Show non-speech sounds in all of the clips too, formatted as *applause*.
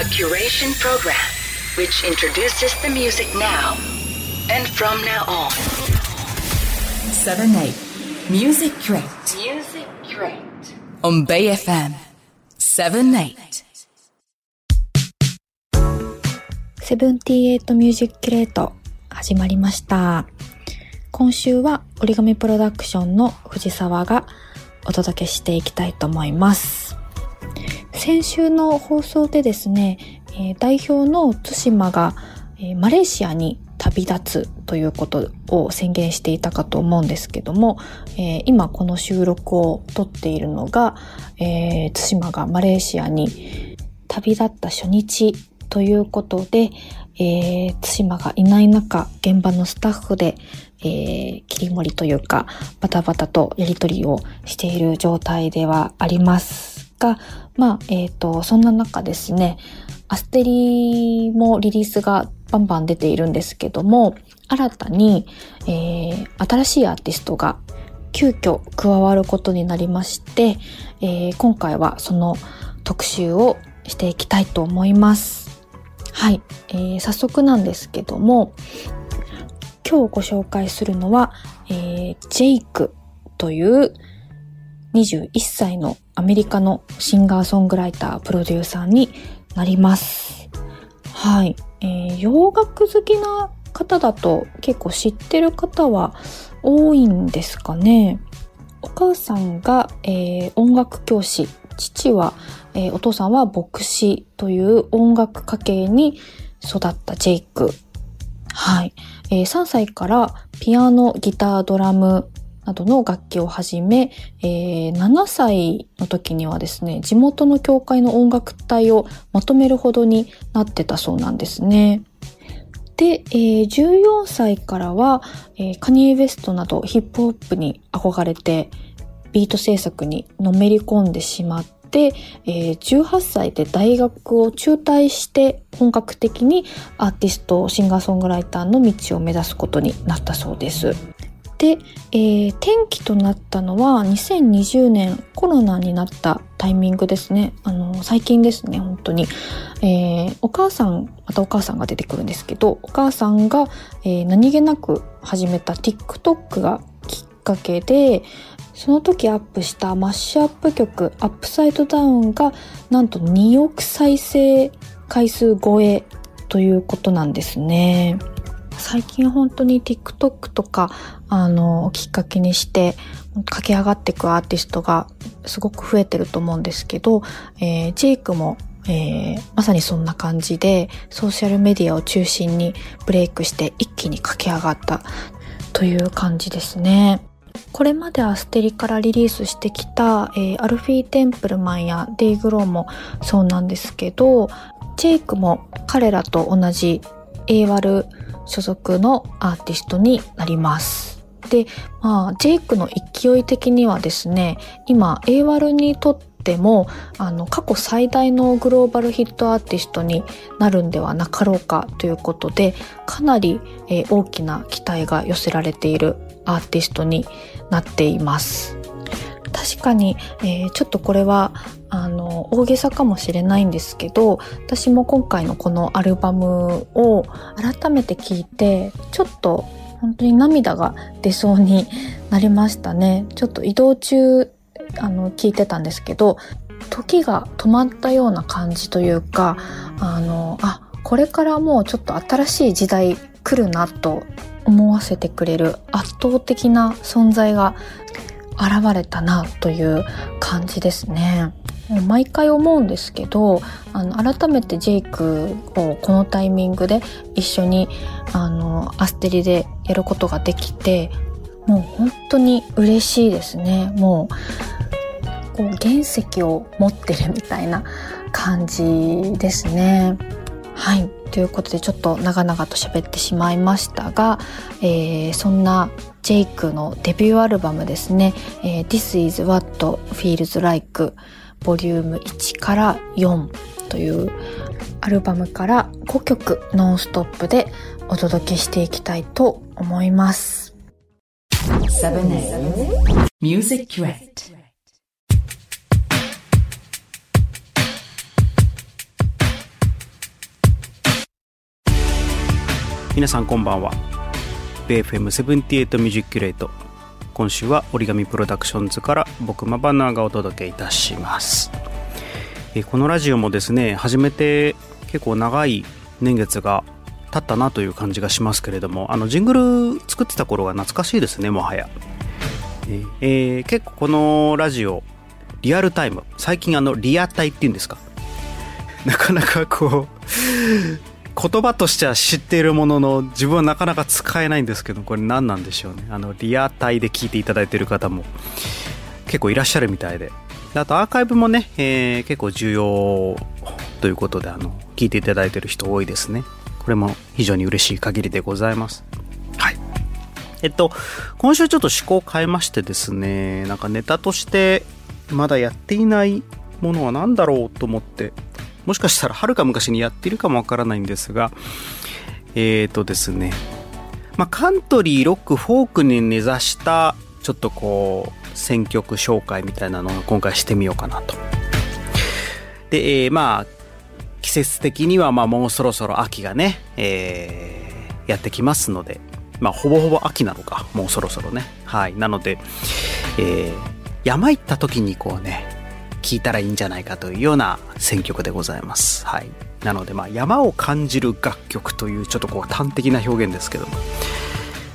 A curation program which introduces the music now and from now on. 7 8 Music Crate Music Crate. on Bay FM 7 8セブンティエイトミュージックレート始まりました。今週は origami PRODUCTIONS の藤沢がお届けしていきたいと思います。先週の放送でですね、えー代表の対馬が、えーマレーシアに旅立つということを宣言していたかと思うんですけども、えー今この収録を撮っているのが、えー対馬がマレーシアに旅立った初日ということで、えー、対馬がいない中、現場のスタッフで、えー、切り盛りというか、バタバタとやりとりをしている状態ではあります。が、まあ、えっ、と、そんな中ですね、アステリもリリースがバンバン出ているんですけども、新たに、えー、新しいアーティストが急遽加わることになりまして、えー今回はその特集をしていきたいと思います。はい、えー早速なんですけども、今日ご紹介するのは、えージェイクという21歳のアメリカのシンガーソングライター、プロデューサーになります。はい、えー洋楽好きな方だと結構知ってる方は多いんですかね。お母さんが、えー音楽教師、父は、えーお父さんは牧師という音楽家系に育ったジェイク。はい。えー3歳からピアノ、ギター、ドラムなどの楽器を始め、えー7歳の時にはですね、地元の教会の音楽隊をまとめるほどになってたそうなんですね。で、えー14歳からは、えーカニエ・ウェストなどヒップホップに憧れて、ビート制作にのめり込んでしまって、えー18歳で大学を中退して本格的にアーティスト、シンガーソングライターの道を目指すことになったそうです。で、えー転機となったのは2020年コロナになったタイミングですね。あの、最近ですね、本当に。えーお母さん、またお母さんが出てくるんですけど、お母さんが、えー何気なく始めた TikTok がきっかけで、その時アップしたマッシュアップ曲、 Upside Down が、なんと2億再生回数超えということなんですね。最近本当に TikTok とか、あの、きっかけにして、駆け上がっていくアーティストがすごく増えてると思うんですけど、えージェイクも、えーまさにそんな感じで、ソーシャルメディアを中心にブレイクして一気に駆け上がったという感じですね。これまでアステリからリリースしてきた、えーアルフィー・テンプルマンやデイ・グローもそうなんですけど、ジェイクも彼らと同じ a ワル所属のアーティストになります。で、まあ、ジェイクの勢い的にはですね、今 a ワルにとっても、あの、過去最大のグローバルヒットアーティストになるんではなかろうかということで、かなり、えー大きな期待が寄せられているアーティストになっています。確かに、えーちょっとこれは、あの、大げさかもしれないんですけど、私も今回のこのアルバムを改めて聞いて、ちょっと本当に涙が出そうになりましたね。ちょっと移動中、あの、聞いてたんですけど、時が止まったような感じというか、あの、あ、これからもうちょっと新しい時代来るなと思わせてくれる圧倒的な存在が現れたなという感じですね。毎回思うんですけど、あの、改めてジェイクをこのタイミングで一緒に、あの、アステリでやることができて、もう本当に嬉しいですね。もう、こう原石を持ってるみたいな感じですね。はい。ということでちょっと長々と喋ってしまいましたが、えーそんなジェイクのデビューアルバムですね、えー This is What Feels Like ボリューム1から4というアルバムから5曲ノンストップでお届けしていきたいと思います。7 8 Music Crate.「皆さんこんばんは。BFM78 ミュージックレート今週は折り紙プロダクションズから僕マバナーがお届けいたします。えこのラジオもですね始めて結構長い年月が経ったなという感じがしますけれどもあのジングル作ってた頃が懐かしいですねもはや。えー、結構このラジオリアルタイム最近あのリアタイっていうんですか？*laughs* なかなかこう言葉としては知っているものの自分はなかなか使えないんですけどこれ何なんでしょうね。あのリアタイで聞いていただいている方も結構いらっしゃるみたいで。あとアーカイブもね、えー、結構重要ということであの聞いていただいている人多いですね。これも非常に嬉しい限りでございます。はい。えっと今週ちょっと思考を変えましてですねなんかネタとしてまだやっていないものは何だろうと思ってもしかしたらはるか昔にやっているかもわからないんですがえ、ー、とですね。まあ、カントリーロックフォークに根ざしたちょっとこう選曲紹介みたいなのを今回してみようかなと。で、えー、まあ季節的にはまあもうそろそろ秋がね、えー、やってきますのでまあほぼほぼ秋なのかもうそろそろね。はい。なので、えー、山行った時にこうね聞いたらいいんじゃないかというような選曲でございます。はい。なので、まあ、山を感じる楽曲という、ちょっとこう、端的な表現ですけども。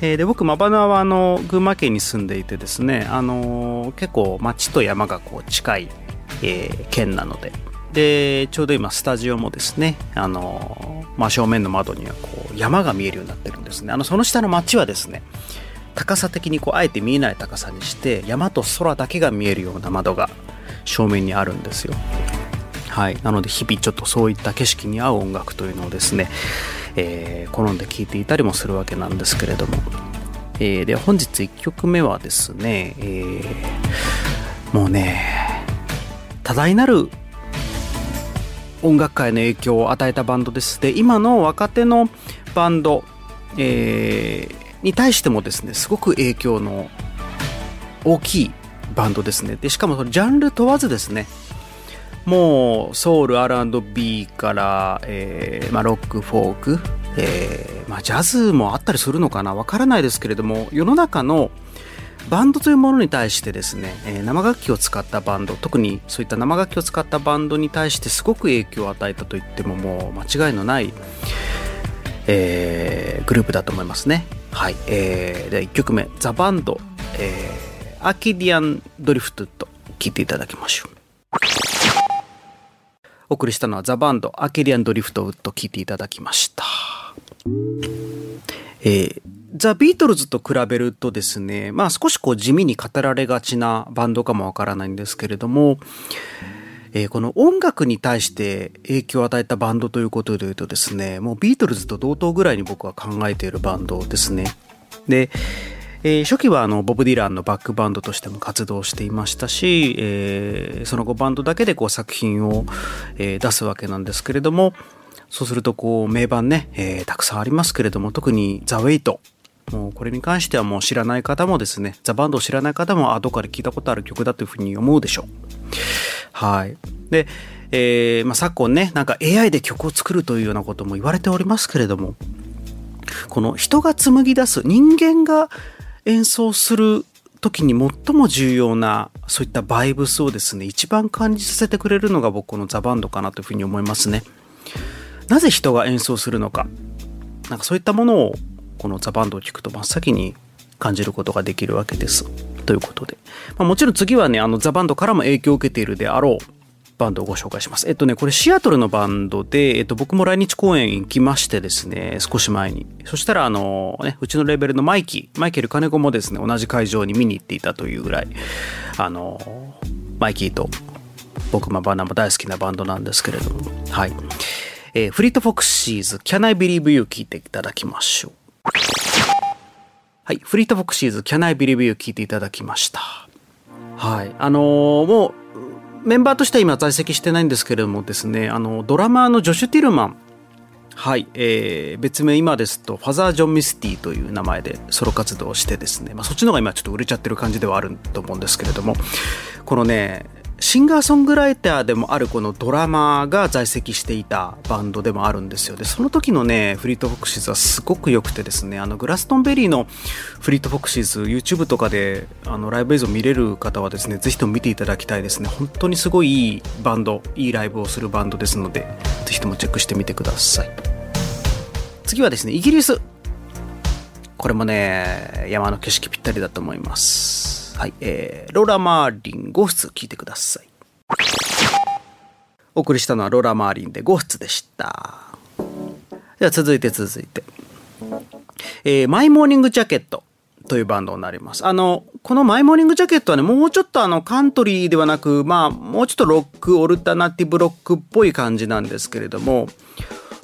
えー、で、僕、マバナは、あの、群馬県に住んでいてですね、あのー、結構、町と山がこう、近い、えー、県なので、で、ちょうど今、スタジオもですね、あの真正面の窓には、こう、山が見えるようになってるんですね。あの、その下の町はですね、高さ的にこうあえて見えない高さにして山と空だけが見えるような窓が正面にあるんですよ。はい。なので日々ちょっとそういった景色に合う音楽というのをですね、えー、好んで聴いていたりもするわけなんですけれども、えー、で本日1曲目はですね、えー、もうね多大なる音楽界の影響を与えたバンドです。で今の若手のバンド、えー、に対してもですねすごく影響の大きいバンドですね。でしかもそのジャンル問わずですね。もうソウル R&B から、えーまあ、ロックフォーク、えーまあ、ジャズもあったりするのかな？わからないですけれども世の中のバンドというものに対してですね、えー、生楽器を使ったバンド特にそういった生楽器を使ったバンドに対してすごく影響を与えたと言ってももう間違いのない、えー、グループだと思いますね。はい、えー、で1曲目、ザ・バンド、えー、 Acadian Driftwood 聴いていただきましょう。お送りしたのはザ・バンド、 Acadian Driftwood 聴いていただきました。えー、ザ・ビートルズと比べるとですね、まあ少しこう地味に語られがちなバンドかもわからないんですけれども、えー、この音楽に対して影響を与えたバンドということで言うとですね、もうビートルズと同等ぐらいに僕は考えているバンドですね。で、えー、初期はあのボブ・ディランのバックバンドとしても活動していましたし、えー、その後バンドだけでこう作品を、えー、出すわけなんですけれども、そうするとこう名盤ね、えー、たくさんありますけれども、特にザ・ウェイト。もうこれに関してはもう知らない方もですね、ザ・バンドを知らない方も後から聞いたことある曲だというふうに思うでしょう。はい。で、えー、まあ、昨今ね、なんか AI で曲を作るというようなことも言われておりますけれども、この人が紡ぎ出す、人間が演奏する時に最も重要な、そういったバイブスをですね、一番感じさせてくれるのが僕のザ・バンドかなというふうに思いますね。なぜ人が演奏するのか。なんかそういったものを、このザ・バンドを聴くと真っ先に感じることができるわけです。ということで。まあ、もちろん次はね、あのザ・バンドからも影響を受けているであろうバンドをご紹介します。えっとね、これシアトルのバンドで、えっと、僕も来日公演行きましてですね、少し前に。そしたら、あの、ね、うちのレベルのマイキー、マイケル金子もですね、同じ会場に見に行っていたというぐらい、あの、マイキーと僕もバナも大好きなバンドなんですけれども、はい。えー、フリートフォクシーズ、Can I Believe You? 聞いていただきましょう。はい。フリートフォクシーズ、Can I Believe You? 聞いていただきました。はい。あのー、もう、メンバーとしては今在籍してないんですけれどもですね、あの、ドラマーのジョシュ・ティルマン。はい、えー、別名今ですと、ファザー・ジョン・ミスティという名前でソロ活動をしてですね、まあ、そっちの方が今ちょっと売れちゃってる感じではあると思うんですけれども、このね、シンガーソングライターでもあるこのドラマーが在籍していたバンドでもあるんですよ。で、その時のね、フリートフォクシーズはすごく良くてですね、あの、グラストンベリーのフリートフォクシーズ、YouTube とかで、あの、ライブ映像見れる方はですね、ぜひとも見ていただきたいですね。本当にすごいいいバンド、いいライブをするバンドですので、ぜひともチェックしてみてください。次はですね、イギリス。これもね、山の景色ぴったりだと思います。はい、えー、ローラ・マーリン5室聞いてください。お送りしたのはローラ・マーリンで5室でした。では続いて続いて。えー、マイモーニングジャケットというバンドになります。あの、このマイモーニングジャケットはね、もうちょっとあの、カントリーではなく、まあ、もうちょっとロック、オルタナティブロックっぽい感じなんですけれども、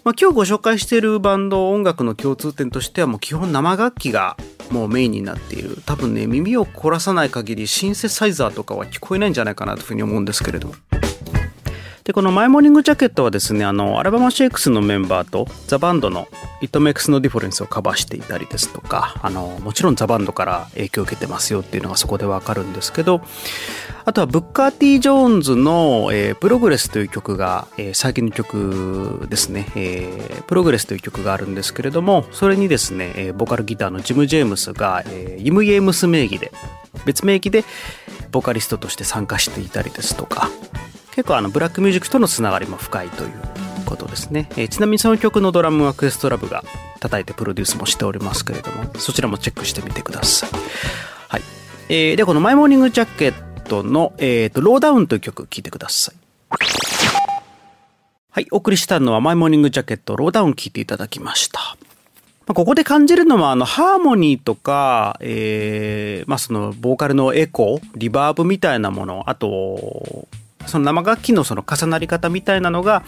まあ、今日ご紹介しているバンド音楽の共通点としてはもう基本生楽器がもうメインになっている。多分ね耳を凝らさない限りシンセサイザーとかは聞こえないんじゃないかなというふうに思うんですけれども。でこのマイモーニングジャケットはですねあのアルバマシェイクスのメンバーとザ・バンドの「It Makes No Difference」をカバーしていたりですとかあのもちろんザ・バンドから影響を受けてますよっていうのがそこでわかるんですけどあとはブッカー・ティ・ジョーンズの、えー、プログレスという曲が、えー、最近の曲ですね、えー、プログレスという曲があるんですけれどもそれにですね、えー、ボーカルギターのジム・ジェームスが、えー、イム・イェームス名義で別名義でボーカリストとして参加していたりですとか結構あのブラックミュージックとのつながりも深いということですね、えー、ちなみにその曲のドラムはクエストラブが叩いてプロデュースもしておりますけれどもそちらもチェックしてみてください、はい。えー、でこの「マイモーニングジャケットの」えーと「ローダウン」という曲聴いてください。はい。お送りしたのは「マイモーニングジャケットローダウン」聴いていただきました。ここで感じるのは、あの、ハーモニーとか、えー、まあ、その、ボーカルのエコー、リバーブみたいなもの、あと、その生楽器のその重なり方みたいなのが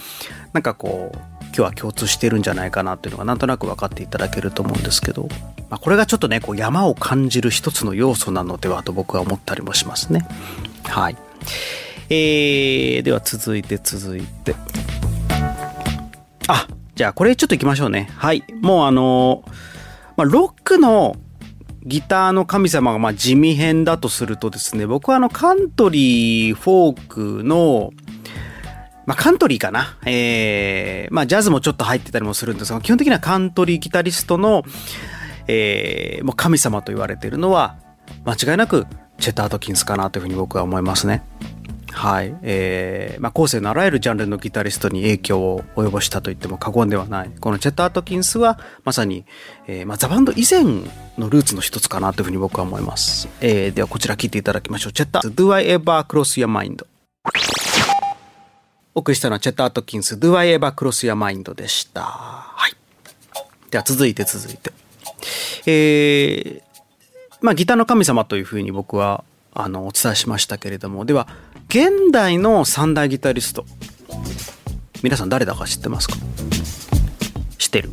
なんかこう今日は共通してるんじゃないかなっていうのがなんとなく分かっていただけると思うんですけど、まあ、これがちょっとねこう山を感じる一つの要素なのではと僕は思ったりもしますね。はい、えー、では続いて続いてあじゃあこれちょっといきましょうね。はいもうあのまあ、ロックのギターの神様がまあ地味編だとするとですね、僕はあのカントリー、フォークの、まあカントリーかな。えー、まあジャズもちょっと入ってたりもするんですが、基本的にはカントリーギタリストの、えー、もう神様と言われているのは、間違いなくチェタートキンスかなというふうに僕は思いますね。はい。えー、まあ、後世のあらゆるジャンルのギタリストに影響を及ぼしたと言っても過言ではない。このチェット・アートキンスは、まさに、えー、まあ、ザ・バンド以前のルーツの一つかなというふうに僕は思います。えー、ではこちら聞いていただきましょう。チェッター、Do I Ever Cross Your Mind? お送りしたのはチェット・アートキンス、Do I Ever Cross Your Mind? でした。はい。では続いて続いて。えー、まあ、ギターの神様というふうに僕はあのお伝えしましたけれどもでは現代の三大ギタリスト。皆さん誰だか知ってますか？知ってる。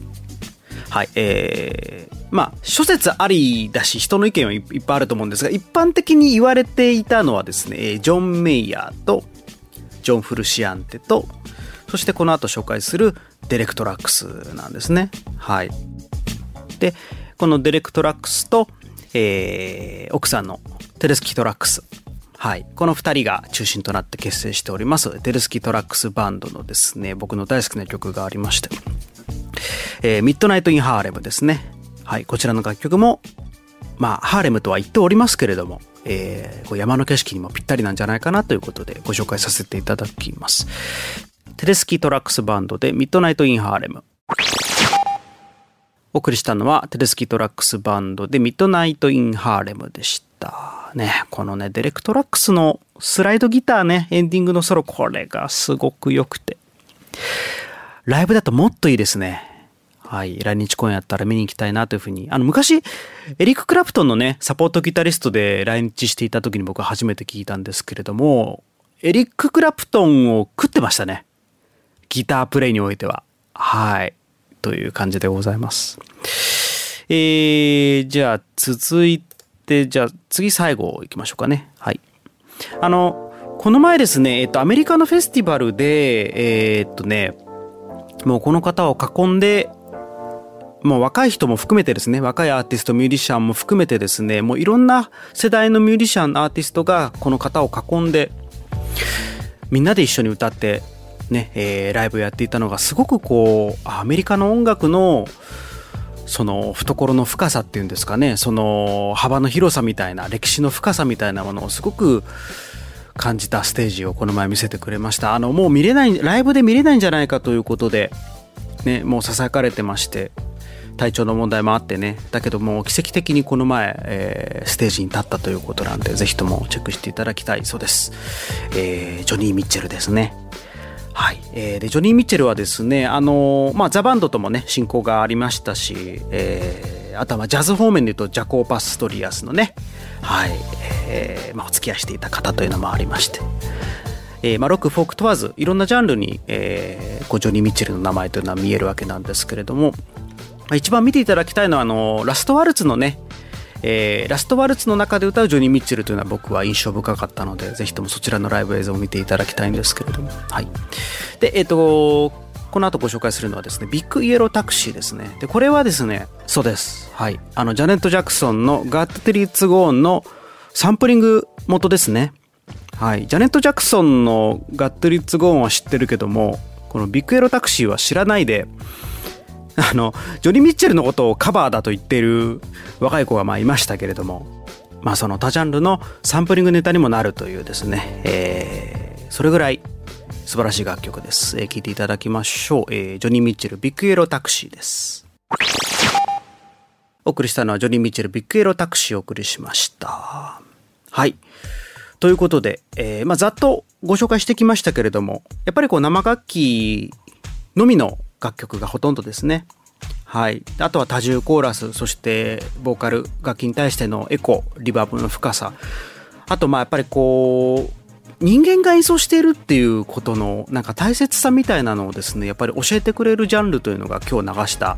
はいえー、まあ諸説ありだし人の意見はいっぱいあると思うんですが一般的に言われていたのはですねジョン・メイヤーとジョン・フルシアンテとそしてこの後紹介するデレク・トラックスなんですね。はい。でこのデレク・トラックスと、えー、奥さんのテデスキ・トラックス。はい。この二人が中心となって結成しております、テデスキ・トラックス・バンドのですね、僕の大好きな曲がありまして、えー、 Midnight in Harlem ですね。はい。こちらの楽曲も、まあ、ハーレムとは言っておりますけれども、えー、山の景色にもぴったりなんじゃないかなということでご紹介させていただきます。テデスキ・トラックス・バンドで Midnight in Harlem。お送りしたのはテデスキ・トラックス・バンドで Midnight in Harlem でした。ね、このね、デレク・トラックスのスライドギターね、エンディングのソロ、これがすごく良くて。ライブだともっといいですね。はい。来日公演やったら見に行きたいなというふうに。あの、昔、エリック・クラプトンのね、サポートギタリストで来日していた時に僕は初めて聞いたんですけれども、エリック・クラプトンを食ってましたね。ギタープレイにおいては。はい。という感じでございます。えー、じゃあ続いで、じゃあ次最後行きましょうかね。はい。あの、この前ですね、えっと、アメリカのフェスティバルで、えー、っとね、もうこの方を囲んで、もう若い人も含めてですね、若いアーティスト、ミュージシャンも含めてですね、もういろんな世代のミュージシャン、アーティストがこの方を囲んで、みんなで一緒に歌ってね、えーライブをやっていたのがすごくこうアメリカの音楽のその懐の深さっていうんですかねその幅の広さみたいな歴史の深さみたいなものをすごく感じたステージをこの前見せてくれました。あのもう見れないライブで見れないんじゃないかということでねもうささやかれてまして体調の問題もあってね。だけどもう奇跡的にこの前、えーステージに立ったということなんでぜひともチェックしていただきたいそうです、えージョニー・ミッチェルですね。はい、えーでジョニー・ミッチェルはですね、あのーまあ、ザ・バンドともね親交がありましたし、えーあとはジャズ方面でいうとジャコー・パストリアスのね、はい。えーまあ、お付き合いしていた方というのもありまして、えーまあ、ロックフォーク問わずいろんなジャンルに、えージョニー・ミッチェルの名前というのは見えるわけなんですけれども、一番見ていただきたいのはあのラストワルツのねえーラストワルツの中で歌うジョニー・ミッチェルというのは僕は印象深かったのでぜひともそちらのライブ映像を見ていただきたいんですけれども。はい。でえっ、とこの後ご紹介するのはですねビッグイエロータクシーですね。でこれはですねそうです。はい。あのジャネット・ジャクソンのガッテリッツ・ゴーンのサンプリング元ですね。はい、ジャネット・ジャクソンのガットリッツ・ゴーンは知ってるけどもこのビッグイエロータクシーは知らないで *laughs* あのジョニー・ミッチェルのことをカバーだと言っている若い子がまあいましたけれどもまあその多ジャンルのサンプリングネタにもなるというですね、えーそれぐらい素晴らしい楽曲です、えー聴いていただきましょう、えージョニー・ミッチェルビッグエロタクシーです。お送りしたのはジョニー・ミッチェルビッグエロタクシーをお送りしました。はい。ということで、えーまあ、ざっとご紹介してきましたけれども、やっぱりこう生楽器のみの楽曲がほとんどですね。はい。あとは多重コーラス、そしてボーカル楽器に対してのエコ、リバーブの深さ。あとまあやっぱりこう、人間が演奏しているっていうことのなんか大切さみたいなのをですね、やっぱり教えてくれるジャンルというのが今日流した、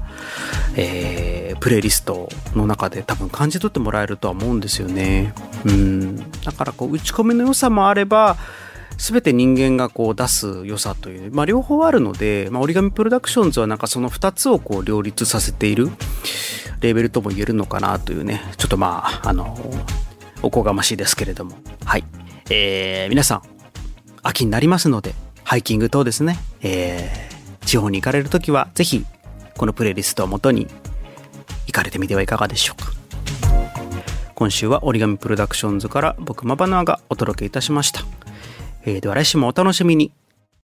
えープレイリストの中で多分感じ取ってもらえるとは思うんですよね。うん。だからこう打ち込みの良さもあれば、全て人間がこう出す良さという、まあ、両方あるので、まあ、折り紙プロダクションズはなんかその2つをこう両立させているレーベルとも言えるのかなというねちょっとまああのおこがましいですけれども。はい、えー皆さん秋になりますのでハイキング等ですね、えー地方に行かれる時はぜひこのプレイリストをもとに行かれてみてはいかがでしょうか。今週は折り紙プロダクションズから僕マバナーがお届けいたしました、えーでは来週もお楽しみに。